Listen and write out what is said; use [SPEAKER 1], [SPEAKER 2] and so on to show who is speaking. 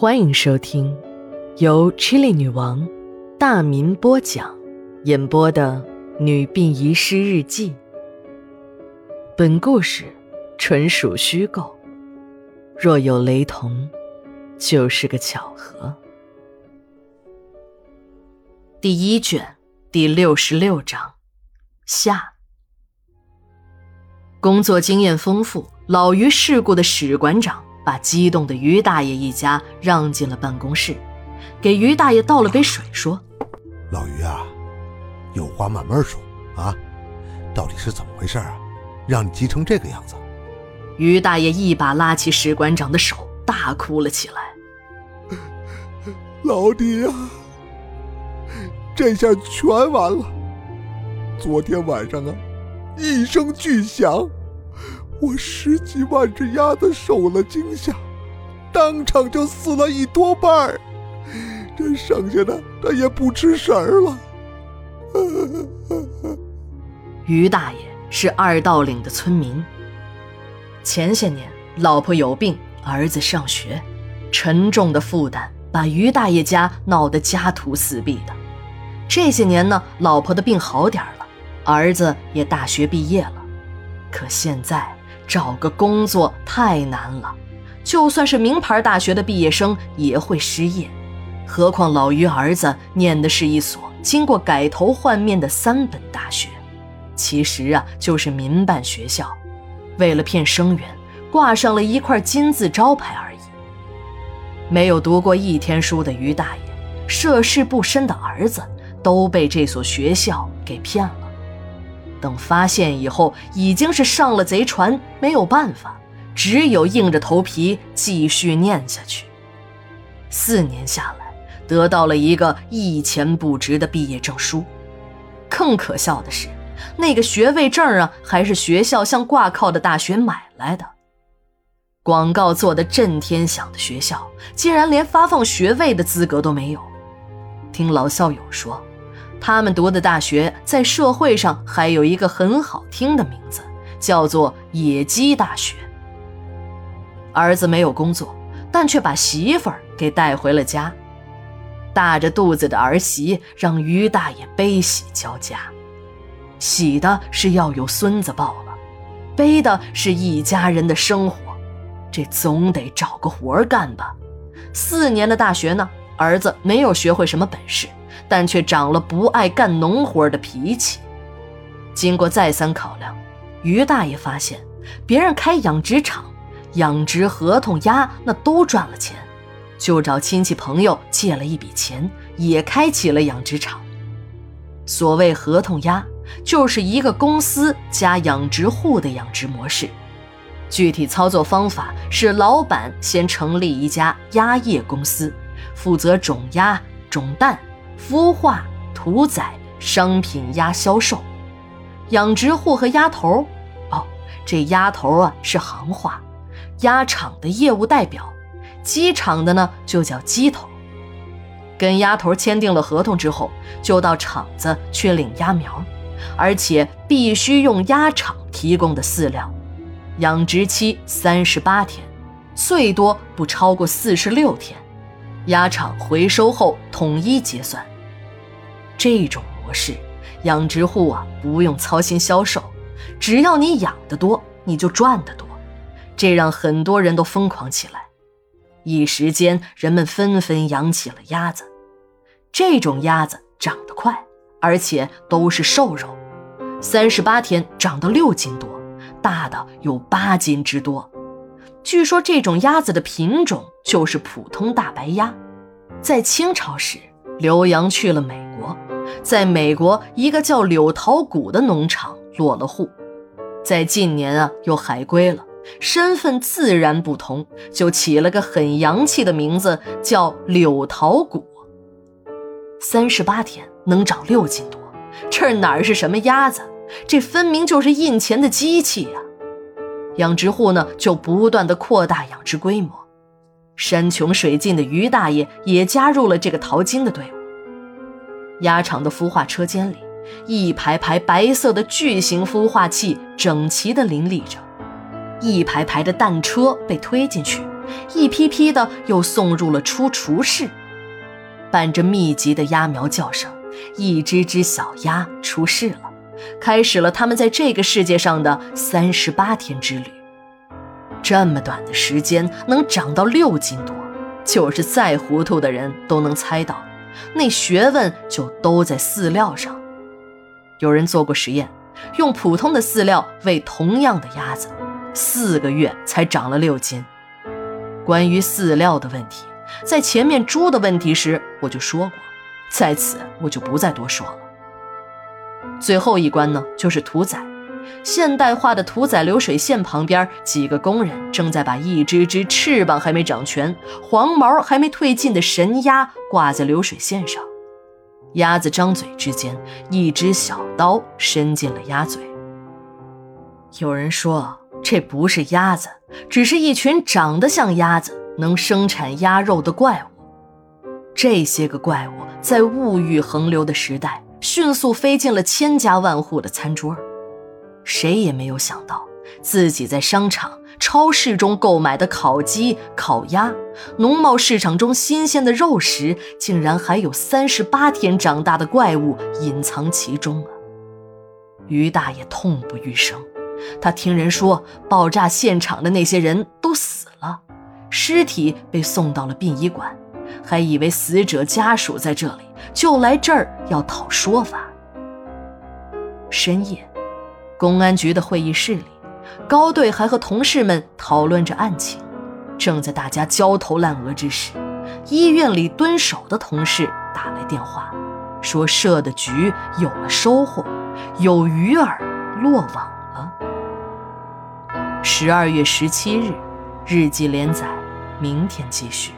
[SPEAKER 1] 欢迎收听由 Chili 女王大民播讲、演播的《女病遗失日记》。本故事纯属虚构，若有雷同，就是个巧合。第一卷第六十六章下。工作经验丰富、老于世故的史馆长。把激动的于大爷一家让进了办公室，给于大爷倒了杯水，说：“
[SPEAKER 2] 老于啊，有话慢慢说啊，到底是怎么回事啊？让你急成这个样子。”
[SPEAKER 1] 于大爷一把拉起史馆长的手，大哭了起来：“
[SPEAKER 2] 老弟呀，这下全完了！昨天晚上啊，一声巨响。”我十几万只鸭子受了惊吓，当场就死了一多半儿，这剩下的他也不吃食儿了。
[SPEAKER 1] 于大爷是二道岭的村民，前些年老婆有病，儿子上学，沉重的负担把于大爷家闹得家徒四壁的。这些年呢，老婆的病好点了，儿子也大学毕业了，可现在。找个工作太难了，就算是名牌大学的毕业生也会失业，何况老于儿子念的是一所经过改头换面的三本大学，其实啊就是民办学校，为了骗生源，挂上了一块金字招牌而已。没有读过一天书的于大爷，涉世不深的儿子都被这所学校给骗了。等发现以后，已经是上了贼船，没有办法，只有硬着头皮继续念下去。四年下来，得到了一个一钱不值的毕业证书。更可笑的是，那个学位证啊，还是学校向挂靠的大学买来的。广告做的震天响的学校，竟然连发放学位的资格都没有。听老校友说。他们读的大学在社会上还有一个很好听的名字，叫做“野鸡大学”。儿子没有工作，但却把媳妇儿给带回了家。大着肚子的儿媳让于大爷悲喜交加，喜的是要有孙子抱了，悲的是一家人的生活，这总得找个活干吧。四年的大学呢，儿子没有学会什么本事。但却长了不爱干农活的脾气。经过再三考量，于大爷发现，别人开养殖场、养殖合同鸭那都赚了钱，就找亲戚朋友借了一笔钱，也开启了养殖场。所谓合同鸭，就是一个公司加养殖户的养殖模式。具体操作方法是，老板先成立一家鸭业公司，负责种鸭、种蛋。孵化、屠宰、商品鸭销售，养殖户和鸭头，哦，这鸭头啊是行话，鸭场的业务代表，鸡场的呢就叫鸡头。跟鸭头签订了合同之后，就到厂子去领鸭苗，而且必须用鸭场提供的饲料，养殖期三十八天，最多不超过四十六天。鸭场回收后统一结算。这种模式，养殖户啊不用操心销售，只要你养得多，你就赚得多。这让很多人都疯狂起来，一时间人们纷纷养起了鸭子。这种鸭子长得快，而且都是瘦肉，三十八天长到六斤多，大的有八斤之多。据说这种鸭子的品种就是普通大白鸭。在清朝时，刘洋去了美国。在美国，一个叫柳桃谷的农场落了户，在近年啊又海归了，身份自然不同，就起了个很洋气的名字，叫柳桃谷。三十八天能长六斤多，这哪是什么鸭子？这分明就是印钱的机器呀！养殖户呢就不断的扩大养殖规模，山穷水尽的于大爷也加入了这个淘金的队伍。鸭场的孵化车间里，一排排白色的巨型孵化器整齐的林立着，一排排的蛋车被推进去，一批批的又送入了出厨室。伴着密集的鸭苗叫声，一只只小鸭出世了，开始了他们在这个世界上的三十八天之旅。这么短的时间能长到六斤多，就是再糊涂的人都能猜到，那学问就都在饲料上。有人做过实验，用普通的饲料喂同样的鸭子，四个月才长了六斤。关于饲料的问题。在前面猪的问题时，我就说过，在此我就不再多说了。最后一关呢，就是屠宰。现代化的屠宰流水线旁边，几个工人正在把一只只翅膀还没长全、黄毛还没褪尽的神鸭挂在流水线上。鸭子张嘴之间，一只小刀伸进了鸭嘴。有人说，这不是鸭子，只是一群长得像鸭子。能生产鸭肉的怪物，这些个怪物在物欲横流的时代，迅速飞进了千家万户的餐桌。谁也没有想到，自己在商场、超市中购买的烤鸡、烤鸭，农贸市场中新鲜的肉食，竟然还有三十八天长大的怪物隐藏其中啊！于大爷痛不欲生，他听人说，爆炸现场的那些人都死了。尸体被送到了殡仪馆，还以为死者家属在这里，就来这儿要讨说法。深夜，公安局的会议室里，高队还和同事们讨论着案情。正在大家焦头烂额之时，医院里蹲守的同事打来电话，说设的局有了收获，有鱼儿落网了。十二月十七日，日记连载。明天继续。